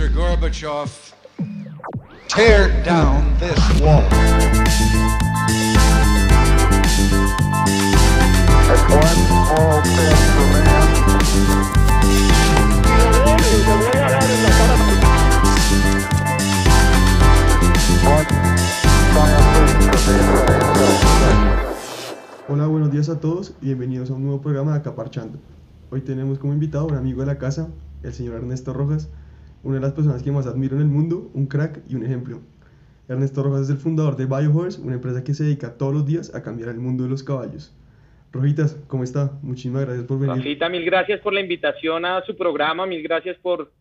Mr. Gorbachev, tear down this wall. Hola, buenos días a todos y bienvenidos a un nuevo programa de Acaparchando. Hoy tenemos como invitado a un amigo de la casa, el señor Ernesto Rojas, una de las personas que más admiro en el mundo, un crack y un ejemplo. Ernesto Rojas es el fundador de BioHorse, una empresa que se dedica todos los días a cambiar el mundo de los caballos. Rojitas, ¿cómo está? Muchísimas gracias por venir. Rafita, mil gracias por la invitación a su programa, mil gracias por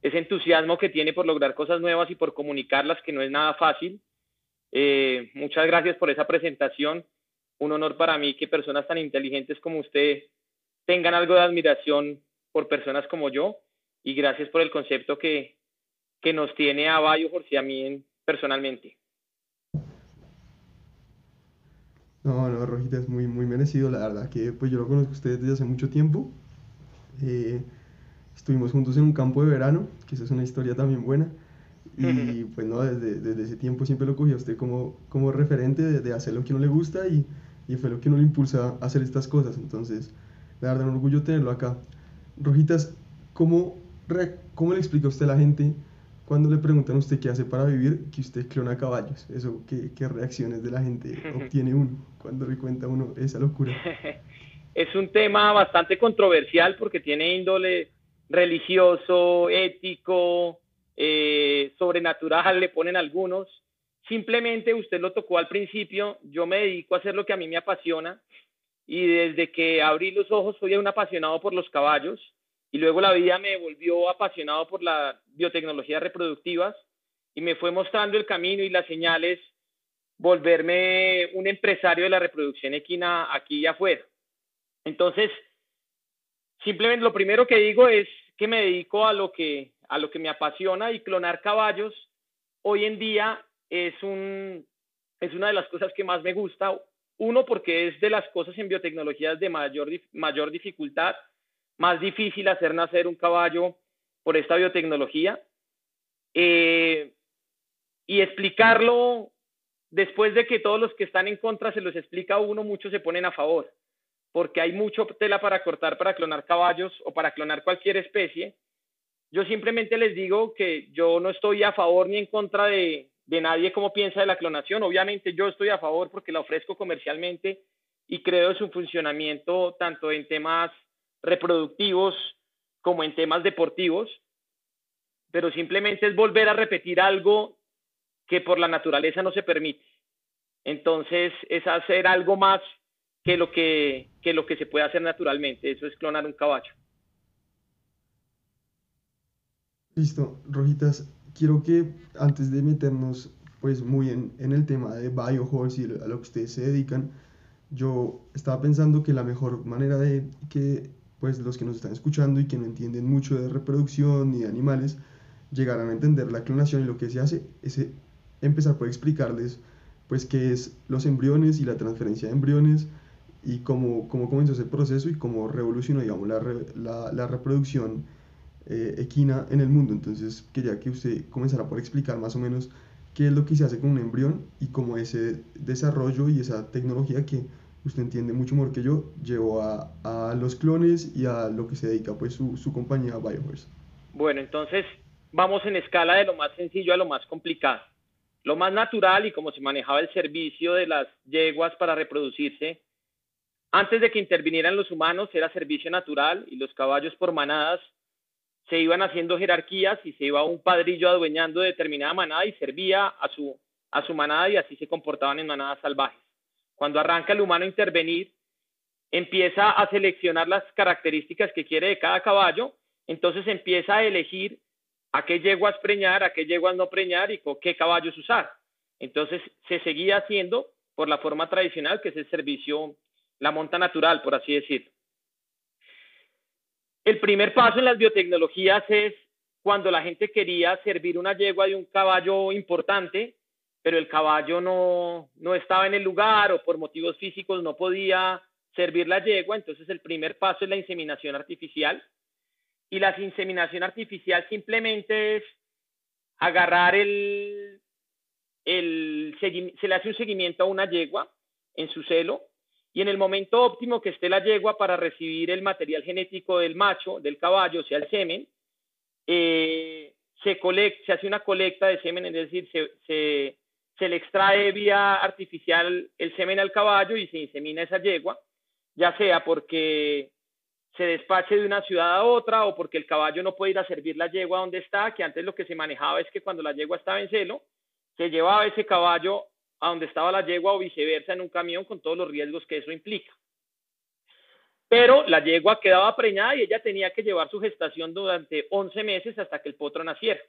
ese entusiasmo que tiene por lograr cosas nuevas y por comunicarlas, que no es nada fácil. Eh, muchas gracias por esa presentación. Un honor para mí que personas tan inteligentes como usted tengan algo de admiración por personas como yo y gracias por el concepto que, que nos tiene a BioHorse y a mí personalmente. No, no, Rojita es muy, muy merecido, la verdad que pues yo lo conozco a ustedes desde hace mucho tiempo. Eh, estuvimos juntos en un campo de verano, que esa es una historia también buena. Y pues no, desde, desde ese tiempo siempre lo cogí a usted como, como referente de, de hacer lo que uno le gusta y, y fue lo que uno le impulsa a hacer estas cosas. Entonces, la verdad, un orgullo tenerlo acá. Rojitas, ¿cómo, cómo le explica usted a la gente cuando le preguntan a usted qué hace para vivir que usted clona caballos? Eso, ¿qué, qué reacciones de la gente obtiene uno cuando le cuenta a uno esa locura? es un tema bastante controversial porque tiene índole religioso, ético, eh, sobrenatural, le ponen algunos. Simplemente usted lo tocó al principio, yo me dedico a hacer lo que a mí me apasiona y desde que abrí los ojos soy un apasionado por los caballos y luego la vida me volvió apasionado por las biotecnologías reproductivas y me fue mostrando el camino y las señales volverme un empresario de la reproducción equina aquí y afuera. Entonces, simplemente lo primero que digo es que me dedico a lo que, a lo que me apasiona y clonar caballos hoy en día es, un, es una de las cosas que más me gusta. Uno, porque es de las cosas en biotecnologías de mayor, mayor dificultad, más difícil hacer nacer un caballo por esta biotecnología. Eh, y explicarlo después de que todos los que están en contra se los explica a uno, muchos se ponen a favor, porque hay mucho tela para cortar para clonar caballos o para clonar cualquier especie. Yo simplemente les digo que yo no estoy a favor ni en contra de, de nadie como piensa de la clonación. Obviamente yo estoy a favor porque la ofrezco comercialmente y creo en su funcionamiento tanto en temas reproductivos como en temas deportivos, pero simplemente es volver a repetir algo que por la naturaleza no se permite. Entonces es hacer algo más que lo que, que lo que se puede hacer naturalmente. Eso es clonar un caballo. Listo, Rojitas, quiero que antes de meternos pues muy en, en el tema de BioHorse y a lo que ustedes se dedican, yo estaba pensando que la mejor manera de que pues los que nos están escuchando y que no entienden mucho de reproducción ni de animales llegaran a entender la clonación y lo que se hace es eh, empezar por explicarles pues qué es los embriones y la transferencia de embriones y cómo, cómo comenzó ese proceso y cómo revolucionó digamos la, la reproducción eh, equina en el mundo. Entonces quería que usted comenzara por explicar más o menos qué es lo que se hace con un embrión y cómo ese desarrollo y esa tecnología que usted entiende mucho mejor que yo llevó a, a los clones y a lo que se dedica pues su, su compañía BioHorse. Bueno, entonces vamos en escala de lo más sencillo a lo más complicado. Lo más natural y como se manejaba el servicio de las yeguas para reproducirse, antes de que intervinieran los humanos era servicio natural y los caballos por manadas se iban haciendo jerarquías y se iba un padrillo adueñando de determinada manada y servía a su, a su manada y así se comportaban en manadas salvajes. Cuando arranca el humano a intervenir, empieza a seleccionar las características que quiere de cada caballo, entonces empieza a elegir a qué yeguas preñar, a qué yeguas no preñar y con qué caballos usar. Entonces se seguía haciendo por la forma tradicional, que es el servicio, la monta natural, por así decirlo. El primer paso en las biotecnologías es cuando la gente quería servir una yegua de un caballo importante, pero el caballo no, no estaba en el lugar o por motivos físicos no podía servir la yegua, entonces el primer paso es la inseminación artificial. Y la inseminación artificial simplemente es agarrar el, el se le hace un seguimiento a una yegua en su celo y en el momento óptimo que esté la yegua para recibir el material genético del macho, del caballo, o sea, el semen, eh, se, se hace una colecta de semen, es decir, se, se, le extrae vía artificial el semen al caballo y se insemina esa yegua, ya sea porque se despache de una ciudad a otra o porque el caballo no puede ir a servir la yegua donde está, que antes lo que se manejaba es que cuando la yegua estaba en celo, se llevaba ese caballo a donde estaba la yegua o viceversa en un camión con todos los riesgos que eso implica. Pero la yegua quedaba preñada y ella tenía que llevar su gestación durante 11 meses hasta que el potro naciera.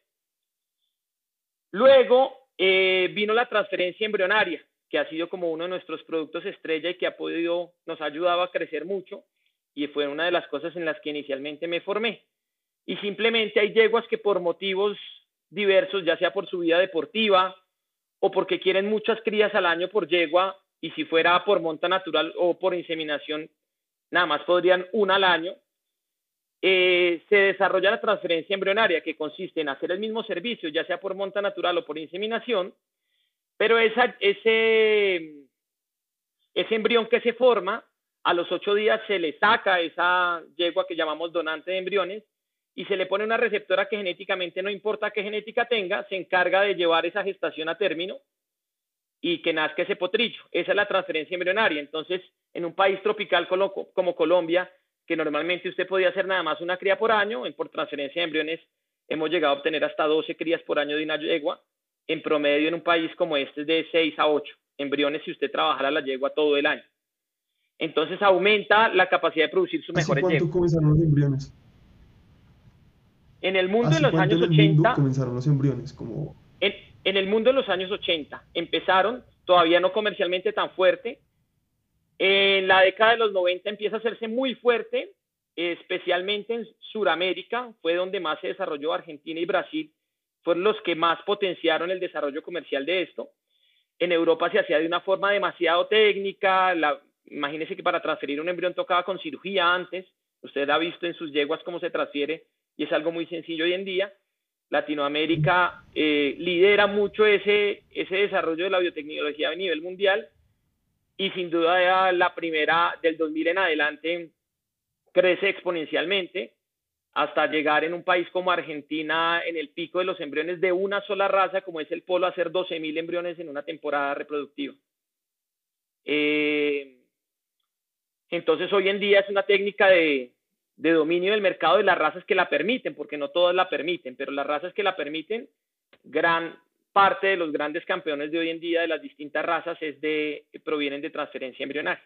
Luego eh, vino la transferencia embrionaria, que ha sido como uno de nuestros productos estrella y que ha podido, nos ha ayudado a crecer mucho y fue una de las cosas en las que inicialmente me formé. Y simplemente hay yeguas que por motivos diversos, ya sea por su vida deportiva, o porque quieren muchas crías al año por yegua y si fuera por monta natural o por inseminación, nada más podrían una al año, eh, se desarrolla la transferencia embrionaria que consiste en hacer el mismo servicio, ya sea por monta natural o por inseminación, pero ese, ese embrión que se forma, a los ocho días se le saca esa yegua que llamamos donante de embriones y se le pone una receptora que genéticamente no importa qué genética tenga, se encarga de llevar esa gestación a término y que nazca ese potrillo. Esa es la transferencia embrionaria. Entonces, en un país tropical como Colombia, que normalmente usted podía hacer nada más una cría por año, en por transferencia de embriones hemos llegado a obtener hasta 12 crías por año de una yegua. En promedio, en un país como este, es de 6 a 8 embriones si usted trabajara la yegua todo el año. Entonces, aumenta la capacidad de producir sus mejores cuánto comenzaron los embriones? En el mundo de los años 80... comenzaron los embriones? Como... En, en, el mundo de los años 80 empezaron, todavía no comercialmente tan fuerte. En la década de los 90 empieza a hacerse muy fuerte, especialmente en Sudamérica, fue donde más se desarrolló Argentina y Brasil, fueron los que más potenciaron el desarrollo comercial de esto. En Europa se hacía de una forma demasiado técnica, la, imagínese que para transferir un embrión tocaba con cirugía antes, usted ha visto en sus yeguas cómo se transfiere y es algo muy sencillo hoy en día. Latinoamérica eh, lidera mucho ese desarrollo de la biotecnología a nivel mundial y sin duda la primera del 2000 en adelante crece exponencialmente hasta llegar en un país como Argentina en el pico de los embriones de una sola raza como es el polo a hacer 12.000 embriones en una temporada reproductiva. Eh, entonces hoy en día es una técnica de dominio del mercado de las razas que la permiten, porque no todas la permiten, pero las razas que la permiten, gran parte de los grandes campeones de hoy en día de las distintas razas es de, provienen de transferencia embrionaria.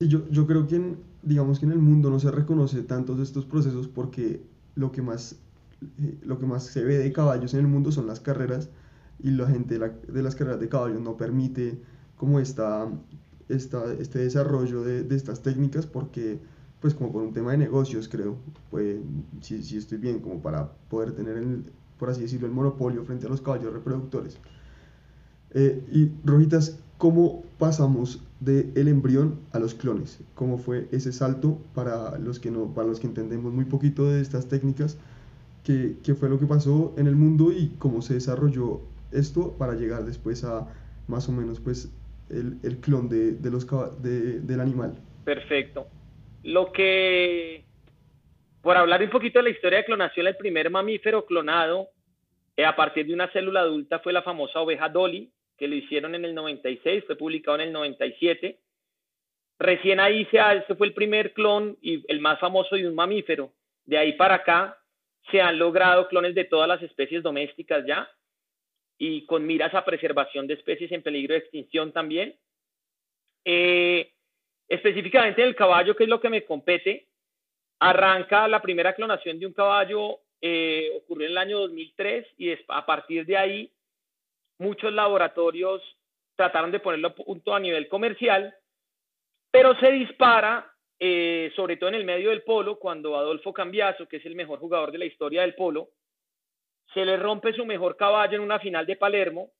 Yo, yo creo que en, digamos que en el mundo no se reconoce tantos estos procesos porque lo que más eh, lo que más se ve de caballos en el mundo son las carreras y la gente de, de las carreras de caballos no permite como esta esta, este desarrollo de, de, estas técnicas porque, pues como por un tema de negocios, creo, pues si, si estoy bien, como para poder tener, el, por así decirlo, el monopolio frente a los caballos reproductores. Eh, y Rojitas, ¿cómo pasamos del el embrión a los clones? ¿Cómo fue ese salto para los que, no, para los que entendemos muy poquito de estas técnicas? ¿Qué, ¿Qué fue lo que pasó en el mundo y cómo se desarrolló esto para llegar después a más o menos pues el, el clon de, de los, de, del animal. Perfecto. Lo que, por hablar un poquito de la historia de clonación, el primer mamífero clonado eh, a partir de una célula adulta fue la famosa oveja Dolly, que lo hicieron en el 96, fue publicado en el 97. Recién ahí se, fue el primer clon y el más famoso de un mamífero. De ahí para acá se han logrado clones de todas las especies domésticas ya y con miras a preservación de especies en peligro de extinción también. Eh, específicamente el caballo, que es lo que me compete, arranca la primera clonación de un caballo, eh, ocurrió en el año 2003 y a partir de ahí muchos laboratorios trataron de ponerlo punto a nivel comercial, pero se dispara, eh, sobre todo en el medio del polo, cuando Adolfo Cambiaso, que es el mejor jugador de la historia del polo, se le rompe su mejor caballo en una final de Palermo,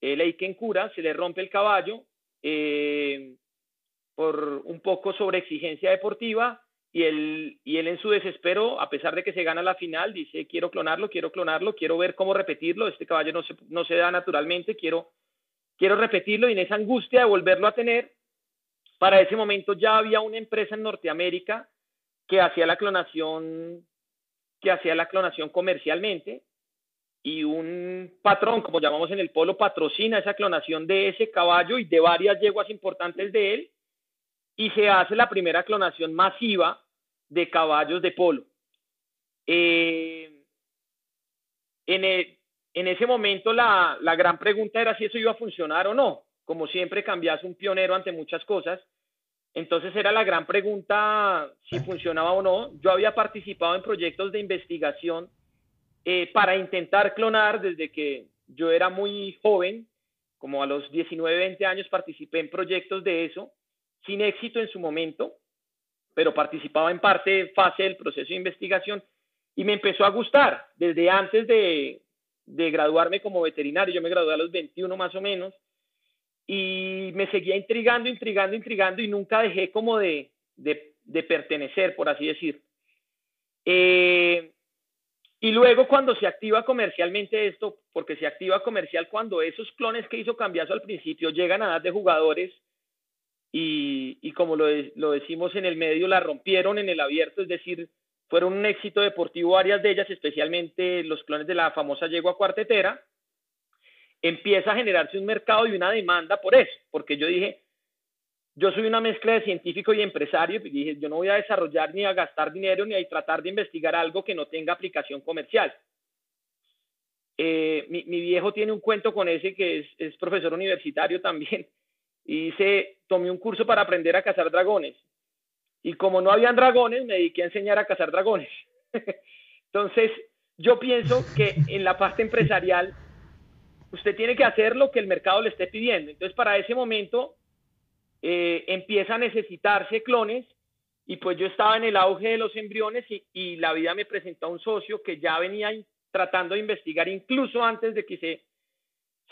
el Eiken Cura, se le rompe el caballo, eh, por un poco sobre exigencia deportiva y él, y él en su desespero, a pesar de que se gana la final, dice, quiero clonarlo, quiero clonarlo, quiero ver cómo repetirlo, este caballo no se, no se da naturalmente, quiero, quiero repetirlo y en esa angustia de volverlo a tener, para ese momento ya había una empresa en Norteamérica que hacía la clonación, que hacía la clonación comercialmente y un patrón, como llamamos en el polo, patrocina esa clonación de ese caballo y de varias yeguas importantes de él y se hace la primera clonación masiva de caballos de polo. Eh, en, en, ese momento la, la, gran pregunta era si eso iba a funcionar o no. Como siempre, cambias un pionero ante muchas cosas. Entonces era la gran pregunta si funcionaba o no. Yo había participado en proyectos de investigación eh, para intentar clonar desde que yo era muy joven, como a los 19, 20 años participé en proyectos de eso sin éxito en su momento, pero participaba en parte fase del proceso de investigación y me empezó a gustar desde antes de, de graduarme como veterinario. Yo me gradué a los 21 más o menos y me seguía intrigando, intrigando, intrigando y nunca dejé como de, de, pertenecer, por así decir. Eh, y luego cuando se activa comercialmente esto, porque se activa comercial cuando esos clones que hizo Cambiazo al principio llegan a edad de jugadores, y, como lo, lo, decimos en el medio, la rompieron en el abierto, es decir, fueron un éxito deportivo varias de ellas, especialmente los clones de la famosa yegua cuartetera, empieza a generarse un mercado y una demanda por eso, porque yo dije, yo soy una mezcla de científico y empresario, y dije, yo no voy a desarrollar ni a gastar dinero ni a tratar de investigar algo que no tenga aplicación comercial. Eh, mi, mi, viejo tiene un cuento con ese que es, es profesor universitario también, y hice, tomé un curso para aprender a cazar dragones. Y como no habían dragones, me dediqué a enseñar a cazar dragones. Entonces, yo pienso que en la parte empresarial, usted tiene que hacer lo que el mercado le esté pidiendo. Entonces, para ese momento, eh, empieza a necesitarse clones y pues yo estaba en el auge de los embriones y, y la vida me presentó a un socio que ya venía tratando de investigar incluso antes de que se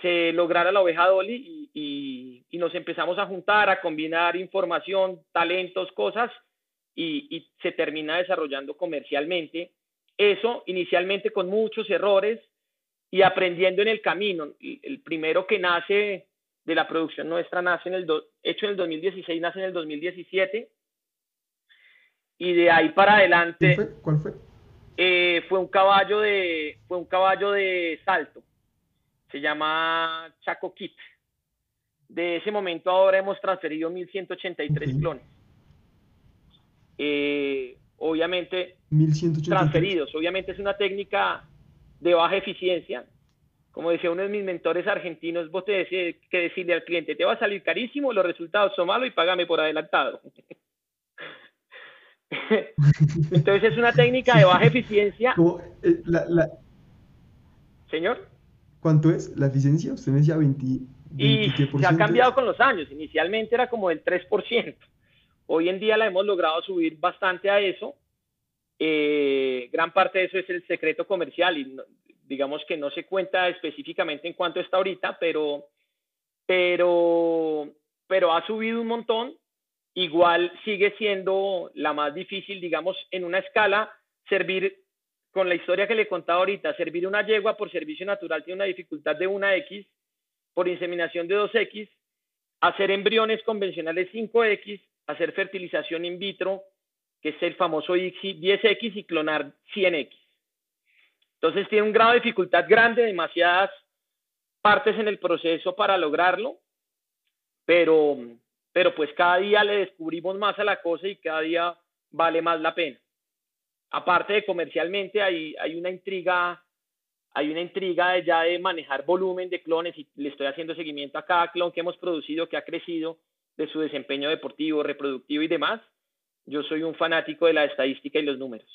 se lograra la oveja Dolly y, y, nos empezamos a juntar, a combinar información, talentos, cosas y, y, se termina desarrollando comercialmente. Eso inicialmente con muchos errores y aprendiendo en el camino. El primero que nace de la producción nuestra nace en el hecho en el 2016, nace en el 2017 y de ahí para adelante. ¿Cuál fue? Eh, fue un caballo de fue un caballo de salto se llama Chaco Kit. De ese momento ahora hemos transferido 1183 clones. Eh, obviamente, 1183. transferidos. Obviamente es una técnica de baja eficiencia. Como decía uno de mis mentores argentinos, vos tenés que decirle al cliente, te va a salir carísimo, los resultados son malos y págame por adelantado. Entonces es una técnica de baja eficiencia. Eh, Señor. ¿Cuánto es la eficiencia? Usted me decía 20, y se ha cambiado con los años. Inicialmente era como el 3%. Hoy en día la hemos logrado subir bastante a eso. Eh, gran parte de eso es el secreto comercial y digamos que no se cuenta específicamente en cuánto está ahorita, pero, pero, pero ha subido un montón. Igual sigue siendo la más difícil, digamos, en una escala, servir con la historia que le contaba ahorita, servir una yegua por servicio natural tiene una dificultad de 1X, por inseminación de 2X, hacer embriones convencionales 5X, hacer fertilización in vitro, que es el famoso ICSI 10X y clonar 100X. Entonces tiene un grado de dificultad grande, demasiadas partes en el proceso para lograrlo, pero, pero pues cada día le descubrimos más a la cosa y cada día vale más la pena aparte de comercialmente, hay, hay una intriga, hay una intriga de ya de manejar volumen de clones y le estoy haciendo seguimiento a cada clon que hemos producido, que ha crecido de su desempeño deportivo, reproductivo y demás. Yo soy un fanático de la estadística y los números.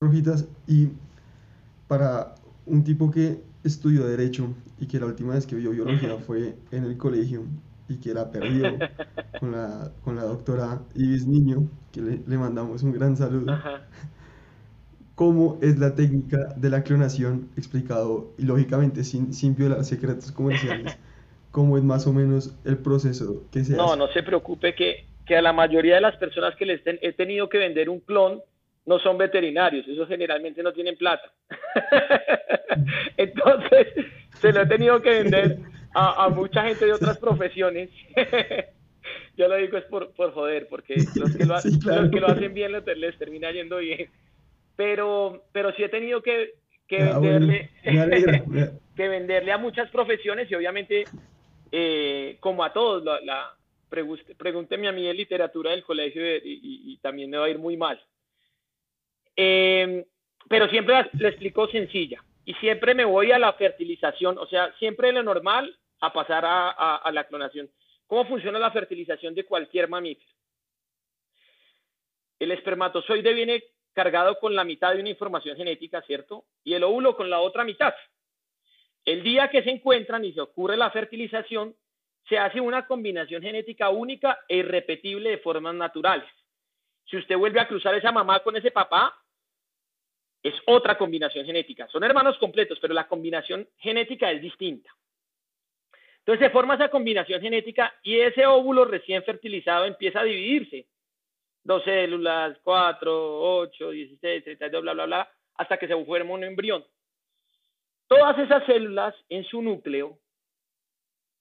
Rojitas, y para un tipo que estudió Derecho y que la última vez que vio biología fue en el colegio y que era perdido con la, con la doctora Iris Niño, que le, le mandamos un gran saludo. ¿Cómo es la técnica de la clonación explicado y lógicamente sin, sin violar secretos comerciales? cómo es más o menos el proceso que se No, hace. no se preocupe que, que a la mayoría de las personas que les ten- he tenido que vender un clon no son veterinarios, esos generalmente no tienen plata. Entonces, se lo he tenido que vender a, a mucha gente de otras profesiones. Yo lo digo es por, por joder, porque los que lo, ha- Sí, claro. los que lo hacen bien les, les termina yendo bien. Pero, pero sí he tenido que, que Ah, venderle alegra. que venderle a muchas profesiones y obviamente, eh, como a todos, la, la- pregúnteme a mí en literatura del colegio y, y- y también me va a ir muy mal. Eh, pero siempre la, la explico sencilla y siempre me voy a la fertilización, o sea, siempre de lo normal a pasar a, a- la clonación. ¿Cómo funciona la fertilización de cualquier mamífero? El espermatozoide viene cargado con la mitad de una información genética, ¿cierto? Y el óvulo con la otra mitad. El día que se encuentran y se ocurre la fertilización, se hace una combinación genética única e irrepetible de formas naturales. Si usted vuelve a cruzar esa mamá con ese papá, es otra combinación genética. Son hermanos completos, pero la combinación genética es distinta. Entonces se forma esa combinación genética y ese óvulo recién fertilizado empieza a dividirse. Dos células, cuatro, ocho, dieciséis, treinta y dos, bla, bla, bla, hasta que se forma un embrión. Todas esas células en su núcleo,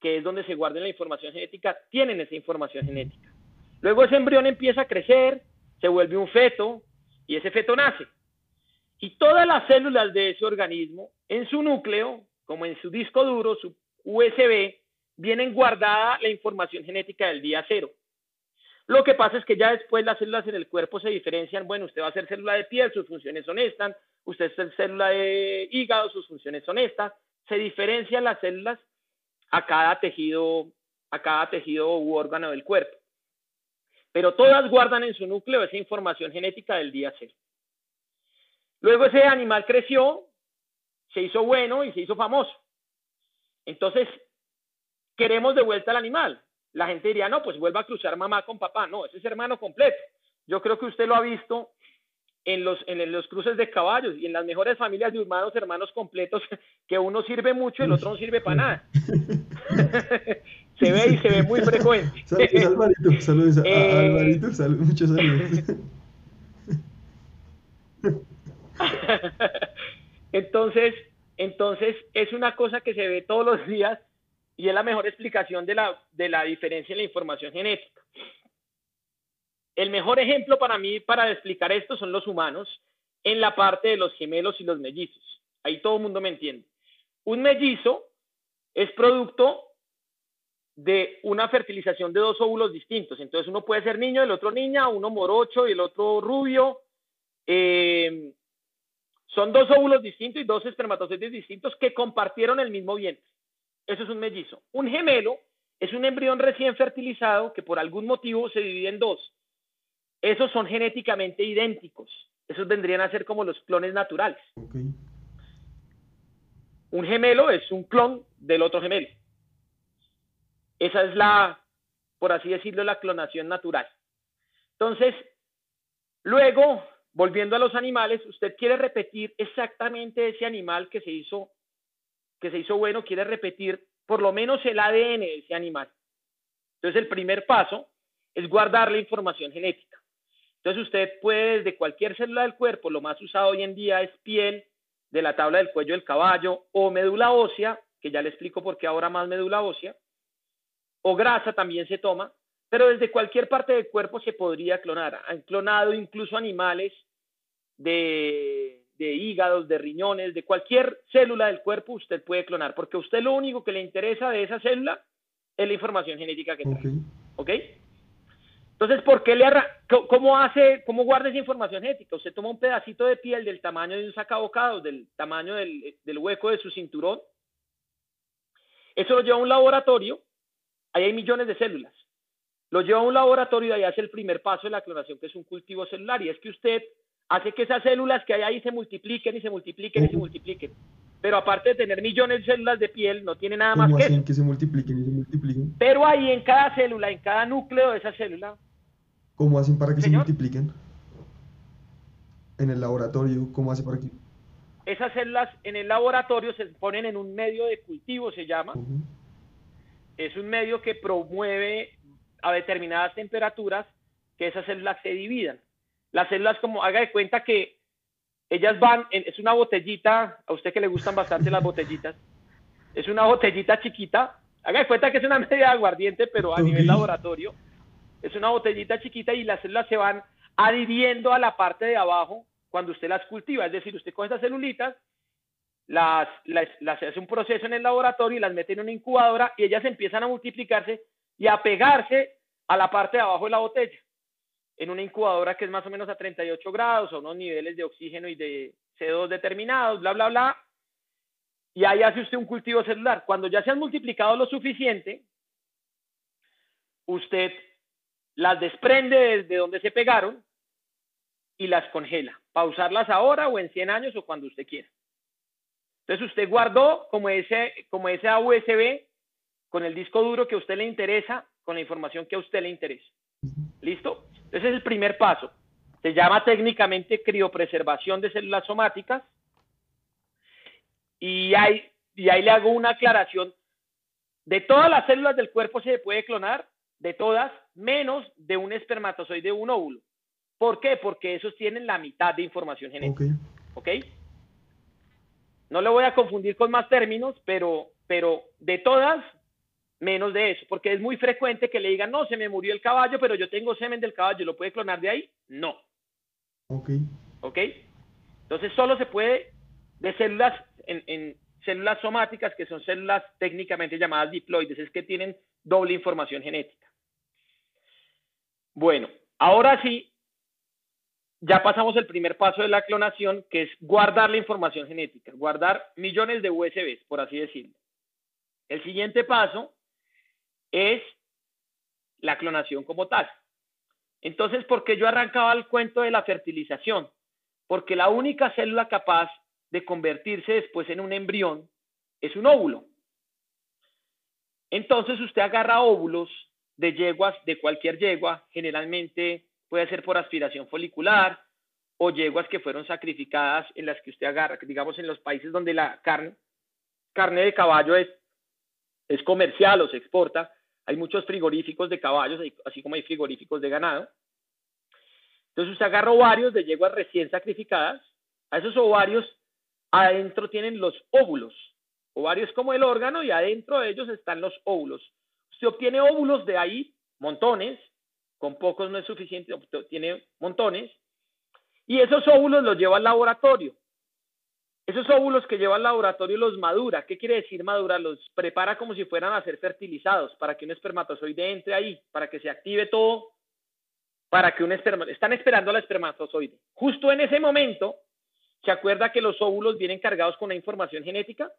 que es donde se guarda la información genética, tienen esa información genética. Luego ese embrión empieza a crecer, se vuelve un feto y ese feto nace. Y todas las células de ese organismo, en su núcleo, como en su disco duro, su USB, vienen guardada la información genética del día cero. Lo que pasa es que ya después las células en el cuerpo se diferencian. Bueno, usted va a ser célula de piel, sus funciones son estas. Usted es célula de hígado, sus funciones son estas. Se diferencian las células a cada tejido, a cada tejido u órgano del cuerpo. Pero todas guardan en su núcleo esa información genética del día cero. Luego ese animal creció, se hizo bueno y se hizo famoso. Entonces, queremos de vuelta al animal. La gente diría, no, pues vuelva a cruzar mamá con papá. No, ese es hermano completo. Yo creo que usted lo ha visto en los, en los cruces de caballos y en las mejores familias de hermanos, hermanos completos, que uno sirve mucho y el otro no sirve para nada. se ve y se ve muy frecuente. Saludos, Alvarito. Saludos a, a Eh, Alvarito. salud- muchos saludos. entonces, entonces es una cosa que se ve todos los días y es la mejor explicación de la, de la diferencia en la información genética. El mejor ejemplo para mí para explicar esto son los humanos en la parte de los gemelos y los mellizos. Ahí todo el mundo me entiende. Un mellizo es producto de una fertilización de dos óvulos distintos. Entonces uno puede ser niño, el otro niña, uno morocho y el otro rubio. Eh, son dos óvulos distintos y dos espermatozoides distintos que compartieron el mismo vientre. Eso es un mellizo. Un gemelo es un embrión recién fertilizado que por algún motivo se divide en dos. Esos son genéticamente idénticos. Esos vendrían a ser como los clones naturales. Ok. Un gemelo es un clon del otro gemelo. Esa es la, por así decirlo, la clonación natural. Entonces, luego, volviendo a los animales, usted quiere repetir exactamente ese animal que se hizo, que se hizo bueno, quiere repetir por lo menos el ADN de ese animal. Entonces, el primer paso es guardar la información genética. Entonces, usted puede desde cualquier célula del cuerpo, lo más usado hoy en día es piel, de la tabla del cuello del caballo, o médula ósea, que ya le explico por qué ahora más médula ósea, o grasa también se toma, pero desde cualquier parte del cuerpo se podría clonar. Han clonado incluso animales de, de hígados, de riñones, de cualquier célula del cuerpo usted puede clonar, porque a usted lo único que le interesa de esa célula es la información genética que trae. Ok. Entonces, ¿por qué le ¿cómo hace, cómo guarda esa información genética? Usted toma un pedacito de piel del tamaño de un sacabocado, del tamaño del, del hueco de su cinturón. Eso lo lleva a un laboratorio. Ahí hay millones de células. Lo lleva a un laboratorio y ahí hace el primer paso de la clonación, que es un cultivo celular. Y es que usted hace que esas células que hay ahí se multipliquen y se multipliquen y se multipliquen. Pero aparte de tener millones de células de piel, no tiene nada más ¿Cómo que eso. hacen que se multipliquen y se multipliquen? Pero ahí en cada célula, en cada núcleo de esa célula, ¿Cómo hacen para que Señor. se multipliquen? En el laboratorio, ¿cómo hacen para que...? esas células en el laboratorio se ponen en un medio de cultivo, se llama, es un medio que promueve a determinadas temperaturas que esas células se dividan. Las células, como haga de cuenta que ellas van, es una botellita, a usted que le gustan bastante las botellitas, es una botellita chiquita, haga de cuenta que es una media de aguardiente, pero a nivel laboratorio, es una botellita chiquita y las células se van adhiriendo a la parte de abajo cuando usted las cultiva, es decir, usted coge esas celulitas, las, las, hace un proceso en el laboratorio y las mete en una incubadora y ellas empiezan a multiplicarse y a pegarse a la parte de abajo de la botella en una incubadora que es más o menos a 38 grados, a unos niveles de oxígeno y de CO2 determinados, bla, bla, bla. Y ahí hace usted un cultivo celular. Cuando ya se han multiplicado lo suficiente, usted las desprende desde donde se pegaron y las congela, para usarlas ahora o en 100 años o cuando usted quiera. Entonces usted guardó como ese, como ese USB con el disco duro que a usted le interesa, con la información que a usted le interesa. ¿Listo? Ese es el primer paso. Se llama técnicamente criopreservación de células somáticas. Y ahí, y ahí le hago una aclaración. De todas las células del cuerpo se puede clonar, de todas, menos de un espermatozoide de un óvulo. ¿Por qué? Porque esos tienen la mitad de información genética. ¿Ok? No le voy a confundir con más términos, pero, pero de todas, menos de eso, porque es muy frecuente que le digan, no, se me murió el caballo, pero yo tengo semen del caballo, ¿lo puede clonar de ahí? No. Ok. Ok. Entonces solo se puede de células, en, células somáticas, que son células técnicamente llamadas diploides, es que tienen doble información genética. Bueno, ahora sí, ya pasamos el primer paso de la clonación, que es guardar la información genética, guardar millones de USBs, por así decirlo. El siguiente paso es la clonación como tal. Entonces, ¿por qué yo arrancaba el cuento de la fertilización? Porque la única célula capaz de convertirse después en un embrión es un óvulo. Entonces, usted agarra óvulos de yeguas, de cualquier yegua, generalmente puede ser por aspiración folicular o yeguas que fueron sacrificadas en las que usted agarra, digamos en los países donde la carne, carne de caballo es, es comercial o se exporta, hay muchos frigoríficos de caballos, así como hay frigoríficos de ganado. Entonces usted agarra ovarios de yeguas recién sacrificadas. A esos ovarios adentro tienen los óvulos. Ovarios como el órgano y adentro de ellos están los óvulos. Usted obtiene óvulos de ahí, montones, con pocos no es suficiente, tiene montones, y esos óvulos los lleva al laboratorio. Esos óvulos que lleva al laboratorio los madura. ¿Qué quiere decir madura? Los prepara como si fueran a ser fertilizados para que un espermatozoide entre ahí, para que se active todo, para que un espermatozoide... Están esperando al espermatozoide. Justo en ese momento, ¿se acuerda que los óvulos vienen cargados con la información genética?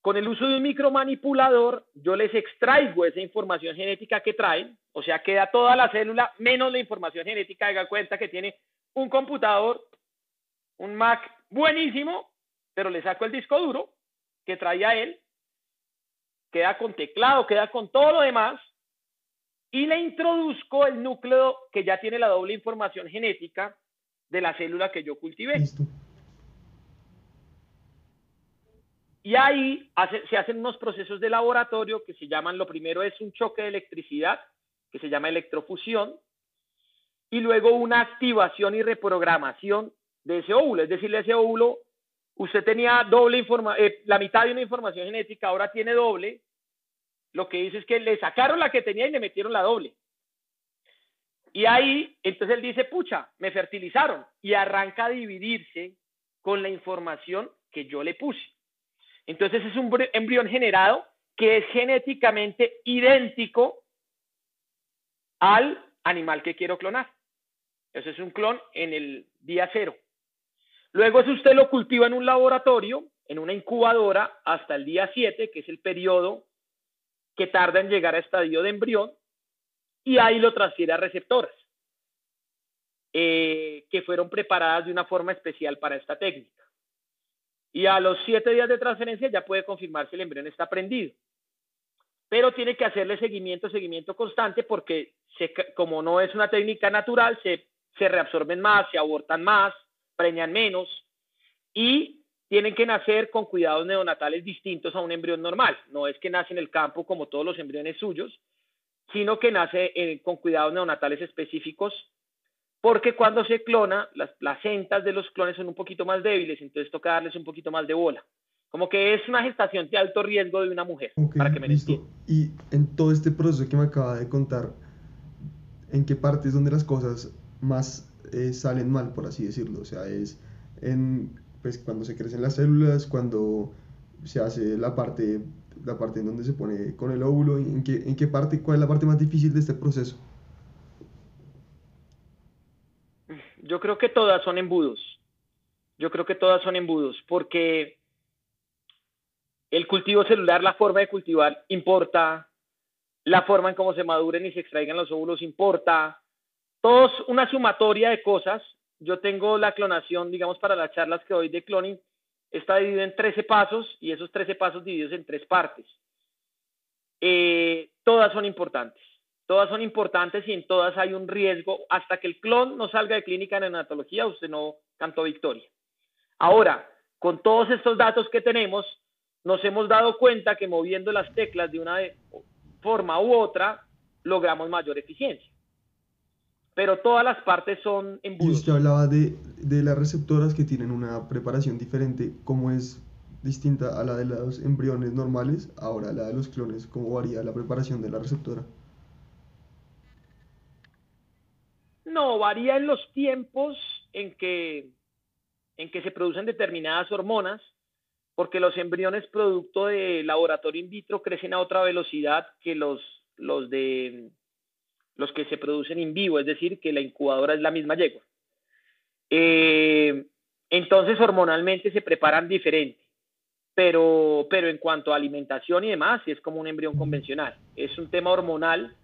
Con el uso de un micromanipulador, yo les extraigo esa información genética que traen, o sea, queda toda la célula menos la información genética. Haga cuenta que tiene un computador, un Mac buenísimo, pero le saco el disco duro que traía él, queda con teclado, queda con todo lo demás, y le introduzco el núcleo que ya tiene la doble información genética de la célula que yo cultivé. Y ahí se hacen unos procesos de laboratorio que se llaman, lo primero es un choque de electricidad, que se llama electrofusión, y luego una activación y reprogramación de ese óvulo. Es decir, ese óvulo, usted tenía doble información, eh, la mitad de una información genética, ahora tiene doble. Lo que dice es que le sacaron la que tenía y le metieron la doble. Y ahí, entonces él dice, pucha, me fertilizaron. Y arranca a dividirse con la información que yo le puse. Entonces es un embrión generado que es genéticamente idéntico al animal que quiero clonar. Ese es un clon en el día cero. Luego si usted lo cultiva en un laboratorio, en una incubadora, hasta el día 7, que es el periodo que tarda en llegar a estadio de embrión, y ahí lo transfiere a receptoras, eh, que fueron preparadas de una forma especial para esta técnica. Y a los siete días de transferencia ya puede confirmar si el embrión está prendido. Pero tiene que hacerle seguimiento, seguimiento constante, porque como no es una técnica natural, se, se reabsorben más, se abortan más, preñan menos y tienen que nacer con cuidados neonatales distintos a un embrión normal. No es que nace en el campo como todos los embriones suyos, sino que nace eh, con cuidados neonatales específicos, porque cuando se clona, las placentas de los clones son un poquito más débiles, entonces toca darles un poquito más de bola. Como que es una gestación de alto riesgo de una mujer, para que me listo. Y en todo este proceso que me acaba de contar, ¿en qué parte es donde las cosas más eh, salen mal, por así decirlo? O sea, es en pues cuando se crecen las células, cuando se hace la parte, la parte en donde se pone con el óvulo, ¿en qué, en qué parte, cuál es la parte más difícil de este proceso? Yo creo que todas son embudos. Yo creo que todas son embudos, porque el cultivo celular, la forma de cultivar importa, la forma en cómo se maduren y se extraigan los óvulos importa, una sumatoria de cosas yo tengo la clonación, digamos, para las charlas que doy de cloning, está dividido en 13 pasos y esos 13 pasos divididos en tres partes. Eh, todas son importantes, todas son importantes y en todas hay un riesgo. Hasta que el clon no salga de clínica en neonatología, usted no cantó victoria. Ahora, con todos estos datos que tenemos, nos hemos dado cuenta que moviendo las teclas de una forma u otra, logramos mayor eficiencia pero todas las partes son embudos. Y usted hablaba de, de, las receptoras que tienen una preparación diferente, ¿cómo es distinta a la de los embriones normales? Ahora la de los clones, ¿cómo varía la preparación de la receptora? No, varía en los tiempos en que, en que se producen determinadas hormonas, porque los embriones producto de laboratorio in vitro crecen a otra velocidad que los, los de los que se producen en vivo, es decir, que la incubadora es la misma yegua. Eh, entonces, hormonalmente se preparan diferente, pero, pero en cuanto a alimentación y demás, es como un embrión convencional. Es un tema hormonal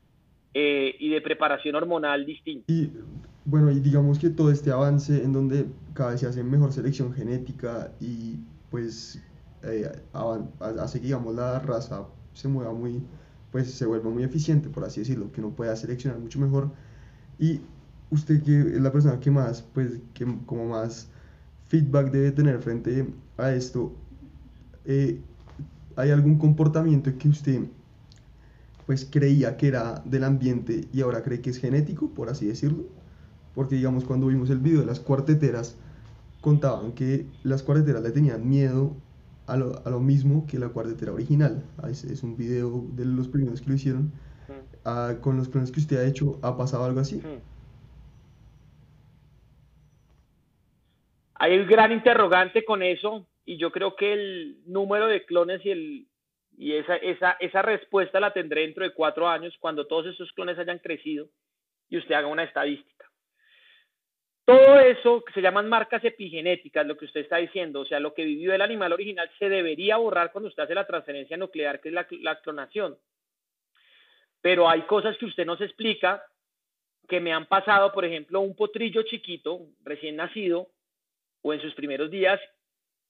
eh, y de preparación hormonal distinto. Y bueno, y digamos que todo este avance en donde cada vez se hace mejor selección genética y pues eh, hace que digamos la raza se mueva muy, pues se vuelva muy eficiente, por así decirlo, que uno pueda seleccionar mucho mejor. Y usted que es la persona que más, pues, que como más feedback debe tener frente a esto, eh, ¿hay algún comportamiento que usted pues creía que era del ambiente y ahora cree que es genético, por así decirlo? Porque digamos cuando vimos el video de las cuarteteras, contaban que las cuarteteras le tenían miedo a lo, a lo mismo que la cuartetera original. Ah, es, es, un video de los primeros que lo hicieron. Ah, con los clones que usted ha hecho, ¿ha pasado algo así? Hay un gran interrogante con eso y yo creo que el número de clones y, el, y esa, esa, esa respuesta la tendré dentro de cuatro años cuando todos esos clones hayan crecido y usted haga una estadística. Todo eso que se llaman marcas epigenéticas, lo que usted está diciendo, o sea, lo que vivió el animal original se debería borrar cuando usted hace la transferencia nuclear, que es la, clonación. Pero hay cosas que usted nos explica que me han pasado, por ejemplo, un potrillo chiquito, recién nacido, o en sus primeros días,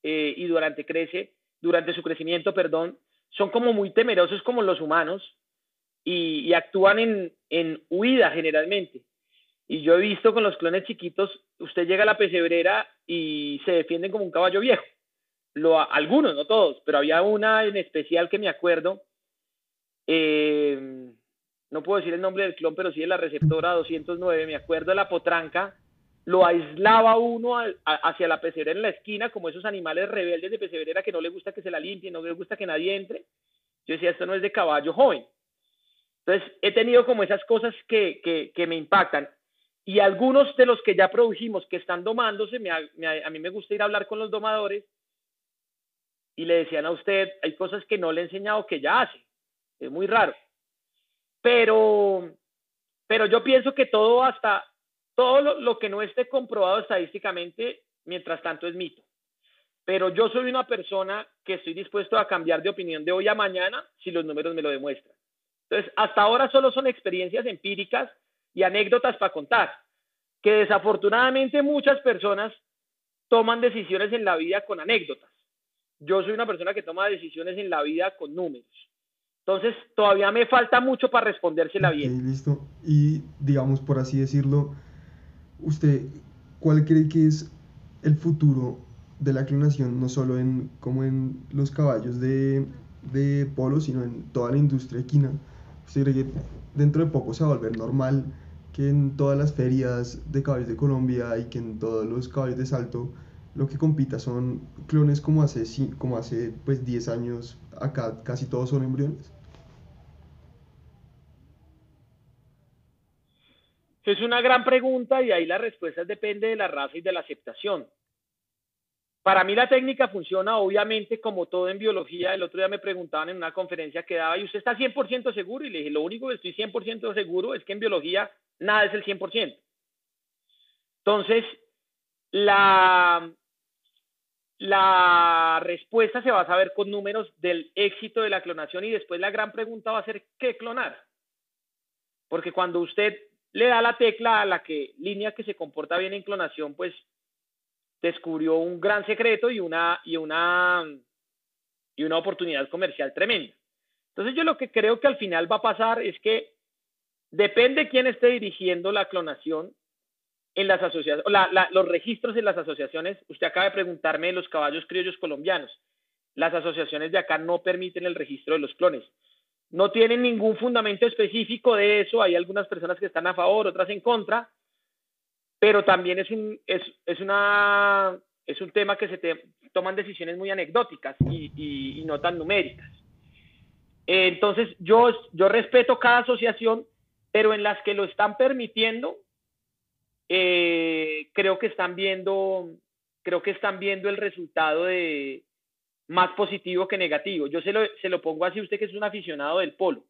eh, y durante crece, durante su crecimiento, perdón, son como muy temerosos como los humanos y, actúan en, en huida generalmente. Y yo he visto con los clones chiquitos, usted llega a la pesebrera y se defienden como un caballo viejo. Lo, algunos, no todos, pero había una en especial que me acuerdo. Eh, no puedo decir el nombre del clon, pero sí de la receptora 209. Me acuerdo de la potranca. Lo aislaba uno hacia la pesebrera en la esquina, como esos animales rebeldes de pesebrera que no le gusta que se la limpien, no le gusta que nadie entre. Yo decía, esto no es de caballo joven. Entonces, he tenido como esas cosas que, que, que me impactan. Y algunos de los que ya produjimos que están domándose, a mí me gusta ir a hablar con los domadores y le decían a usted, hay cosas que no le he enseñado que ya hace. Es muy raro. Pero, pero yo pienso que todo hasta, todo lo, lo que no esté comprobado estadísticamente, mientras tanto es mito. Pero yo soy una persona que estoy dispuesto a cambiar de opinión de hoy a mañana si los números me lo demuestran. Entonces, hasta ahora solo son experiencias empíricas y anécdotas para contar, que desafortunadamente muchas personas toman decisiones en la vida con anécdotas. Yo soy una persona que toma decisiones en la vida con números. Entonces, todavía me falta mucho para respondérsela bien. Listo. Y digamos, por así decirlo, usted, ¿cuál cree que es el futuro de la clonación, no solo en, como en los caballos de, de polo, sino en toda la industria equina. ¿Usted cree que dentro de poco se va a volver normal que en todas las ferias de caballos de Colombia y que en todos los caballos de salto lo que compita son clones como hace, como hace pues 10 años acá casi todos son embriones? Es una gran pregunta y ahí la respuesta depende de la raza y de la aceptación. Para mí la técnica funciona obviamente como todo en biología. El otro día me preguntaban en una conferencia que daba, ¿y usted está 100% seguro? Y le dije, lo único que estoy 100% seguro es que en biología nada es el 100%. Entonces, la, la respuesta se va a saber con números del éxito de la clonación y después la gran pregunta va a ser, ¿qué clonar? Porque cuando usted le da la tecla a la que línea que se comporta bien en clonación, pues descubrió un gran secreto y una, y una, y una oportunidad comercial tremenda. Entonces yo lo que creo que al final va a pasar es que depende quién esté dirigiendo la clonación en las asociaciones, los registros en las asociaciones. Usted acaba de preguntarme de los caballos criollos colombianos. Las asociaciones de acá no permiten el registro de los clones. No tienen ningún fundamento específico de eso. Hay algunas personas que están a favor, otras en contra pero también es un, es, es una, es un tema que se toman decisiones muy anecdóticas y, y, no tan numéricas. Entonces, yo, yo respeto cada asociación, pero en las que lo están permitiendo, eh, creo que están viendo, creo que están viendo el resultado de más positivo que negativo. Yo se lo, se lo pongo así, usted que es un aficionado del polo.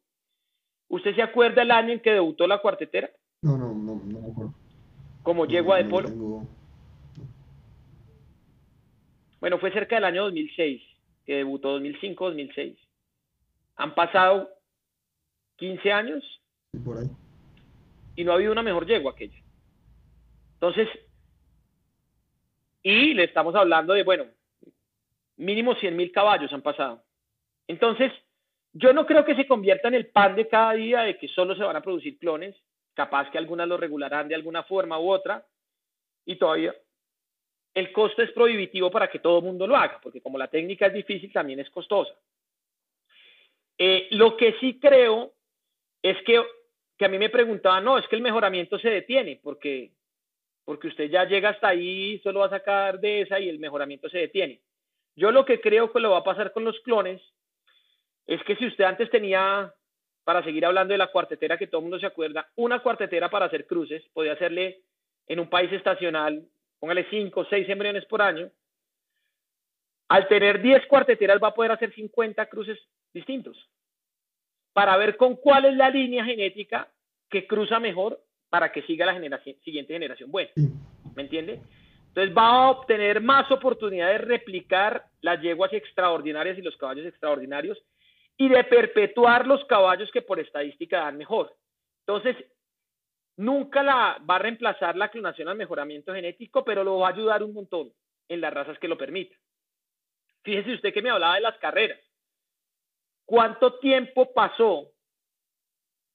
¿Usted se acuerda el año en que debutó la cuartetera? No, no, no, no me acuerdo como yegua de polo. Bueno, fue cerca del año 2006, que debutó 2005-2006. Han pasado 15 años y no ha habido una mejor yegua aquella. Entonces, y le estamos hablando de, bueno, mínimo 100 mil caballos han pasado. Entonces, yo no creo que se convierta en el pan de cada día de que solo se van a producir clones capaz que algunas lo regularán de alguna forma u otra, y todavía el costo es prohibitivo para que todo el mundo lo haga, porque como la técnica es difícil, también es costosa. Eh, lo que sí creo es que, que a mí me preguntaban, no, es que el mejoramiento se detiene, porque, porque usted ya llega hasta ahí, solo va a sacar de esa y el mejoramiento se detiene. Yo lo que creo que lo va a pasar con los clones es que si usted antes tenía para seguir hablando de la cuartetera que todo el mundo se acuerda, una cuartetera para hacer cruces, podía hacerle en un país estacional, póngale 5 o 6 embriones por año. Al tener 10 cuarteteras va a poder hacer 50 cruces distintos para ver con cuál es la línea genética que cruza mejor para que siga la generación, siguiente generación buena. ¿Me entiende? Entonces va a obtener más oportunidad de replicar las yeguas extraordinarias y los caballos extraordinarios y de perpetuar los caballos que por estadística dan mejor. Entonces, nunca la va a reemplazar la clonación al mejoramiento genético, pero lo va a ayudar un montón en las razas que lo permitan. Fíjese usted que me hablaba de las carreras. ¿Cuánto tiempo pasó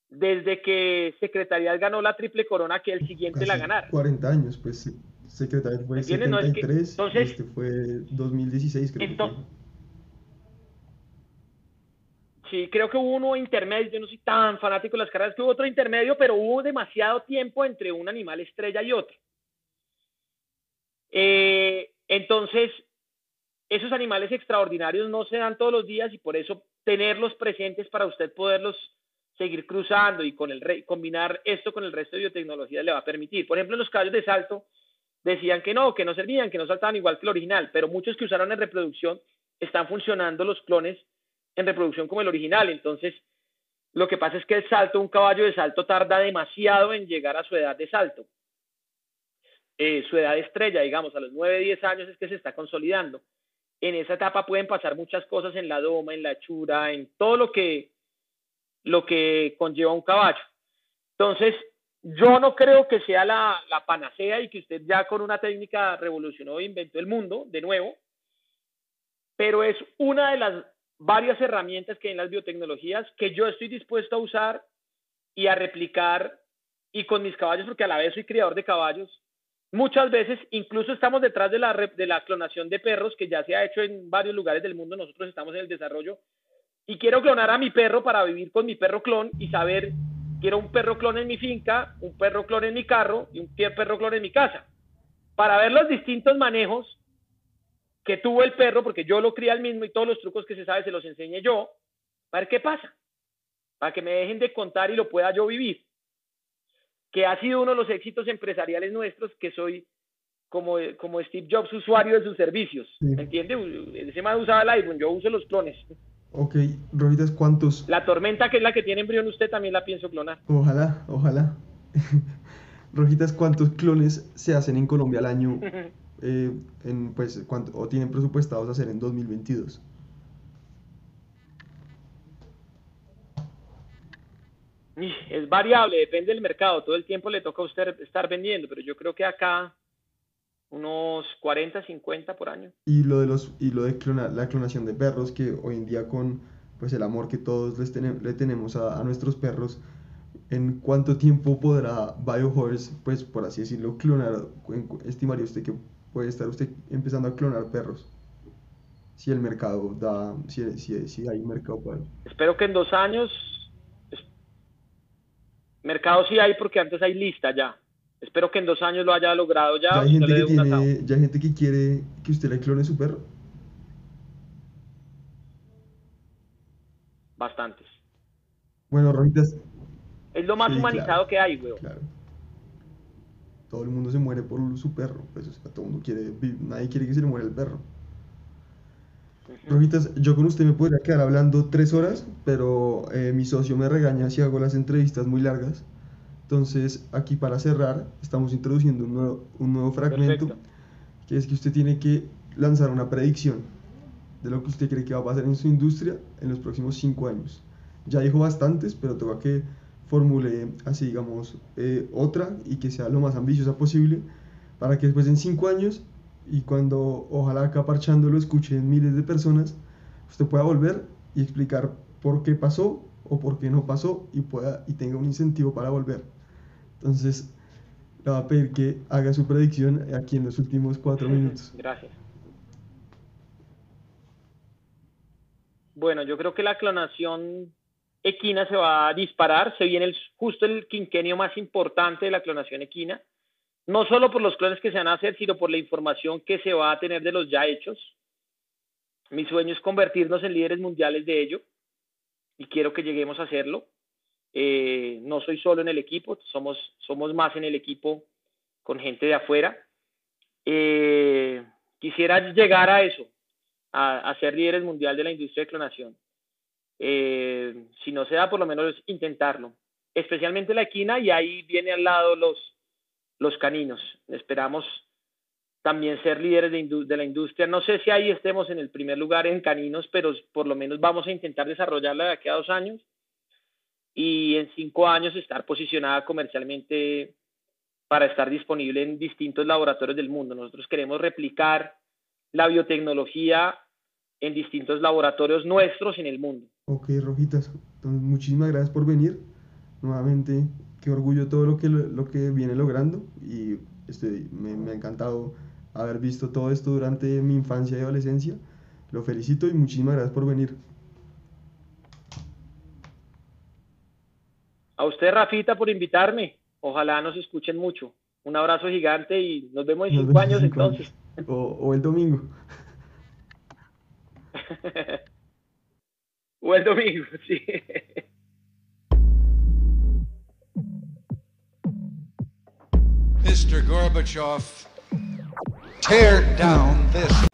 desde que Secretaría ganó la triple corona que el siguiente la ganara? 40 años, pues Secretaría fue 73 entonces, este fue 2016 creo. Entonces, Sí, creo que hubo uno intermedio, yo no soy tan fanático de las carreras, que hubo otro intermedio, pero hubo demasiado tiempo entre un animal estrella y otro. Eh, entonces, esos animales extraordinarios no se dan todos los días y por eso tenerlos presentes para usted poderlos seguir cruzando y con el combinar esto con el resto de biotecnología le va a permitir. Por ejemplo, los caballos de salto decían que no, que no servían, que no saltaban igual que el original, pero muchos que usaron en reproducción están funcionando los clones en reproducción como el original. Entonces, lo que pasa es que el salto, un caballo de salto tarda demasiado en llegar a su edad de salto. Eh, su edad estrella, digamos, a los 9, 10 años es que se está consolidando. En esa etapa pueden pasar muchas cosas en la doma, en la hechura, en todo lo que, lo que conlleva un caballo. Entonces, yo no creo que sea la, la panacea y que usted ya con una técnica revolucionó e inventó el mundo de nuevo, pero es una de las varias herramientas que hay en las biotecnologías que yo estoy dispuesto a usar y a replicar y con mis caballos, porque a la vez soy criador de caballos, muchas veces, incluso estamos detrás de la, de la clonación de perros, que ya se ha hecho en varios lugares del mundo, nosotros estamos en el desarrollo, y quiero clonar a mi perro para vivir con mi perro clon y saber, quiero un perro clon en mi finca, un perro clon en mi carro y un perro clon en mi casa, para ver los distintos manejos que tuvo el perro, porque yo lo cría al mismo y todos los trucos que se sabe se los enseñé yo, para ver qué pasa, para que me dejen de contar y lo pueda yo vivir que ha sido uno de los éxitos empresariales nuestros, que soy como, como Steve Jobs usuario de sus servicios. ¿Me entiende? Ese más usaba el iPhone, yo uso los clones. Ok, Rojitas, ¿cuántos? La tormenta, que es la que tiene embrión usted, también la pienso clonar. Ojalá, ojalá. Rojitas, ¿cuántos clones se hacen en Colombia al año? eh, en, pues, ¿cuánto, ¿O tienen presupuestados hacer en 2022? Es variable, depende del mercado. Todo el tiempo le toca a usted estar vendiendo, pero yo creo que acá unos 40, 50 por año. Y lo de los y lo de la clonación de perros que hoy en día con pues el amor que todos les le tenemos a, nuestros perros, ¿en cuánto tiempo podrá BioHorse, pues por así decirlo, clonar? ¿Estimaría usted que puede estar usted empezando a clonar perros? Si el mercado da, si, si, si hay mercado para Espero que en dos años Mercado sí hay porque antes hay lista ya. Espero que en dos años lo haya logrado ya. ¿Ya hay, gente que, tiene, ¿ya hay gente que quiere que usted le clone su perro? Bastantes. Bueno, Rojitas. Es lo más humanizado que hay, güey. Claro. Todo el mundo se muere por su perro. Pues, o sea, todo el mundo quiere. Nadie quiere que se le muera el perro. Rojitas, yo con usted me podría quedar hablando tres horas, pero eh, mi socio me regaña si hago las entrevistas muy largas. Entonces, aquí para cerrar, estamos introduciendo un nuevo, un nuevo fragmento, que es que usted tiene que lanzar una predicción de lo que usted cree que va a pasar en su industria en los próximos cinco años. Ya dijo bastantes, pero toca que formule así, digamos, eh, otra y que sea lo más ambiciosa posible para que después en cinco años y cuando ojalá acá parchando lo escuchen miles de personas, usted pueda volver y explicar por qué pasó o por qué no pasó y, pueda, y tenga un incentivo para volver. Entonces, le va a pedir que haga su predicción aquí en los últimos cuatro minutos. Gracias. Bueno, yo creo que la clonación equina se va a disparar, se viene justo el quinquenio más importante de la clonación equina no solo por los clones que se van a hacer, sino por la información que se va a tener de los ya hechos. Mi sueño es convertirnos en líderes mundiales de ello y quiero que lleguemos a hacerlo. Eh, no soy solo en el equipo, somos, somos más en el equipo con gente de afuera. Eh, quisiera llegar a eso, a, ser líderes mundial de la industria de clonación. Eh, si no se da, por lo menos intentarlo. Especialmente la equina y ahí viene al lado los, los caninos. Esperamos también ser líderes de, la industria. No sé si ahí estemos en el primer lugar en caninos, pero por lo menos vamos a intentar desarrollarla de aquí a dos años y en cinco años estar posicionada comercialmente para estar disponible en distintos laboratorios del mundo. Nosotros queremos replicar la biotecnología en distintos laboratorios nuestros en el mundo. Ok, Rojitas, muchísimas gracias por venir. Nuevamente, qué orgullo todo lo que, lo que viene logrando y este, me, me ha encantado haber visto todo esto durante mi infancia y adolescencia. Lo felicito y muchísimas gracias por venir. A usted, Rafita, por invitarme. Ojalá nos escuchen mucho. Un abrazo gigante y nos vemos en cinco años entonces. O, o el domingo. o el domingo, sí. Mr. Gorbachev, tear down this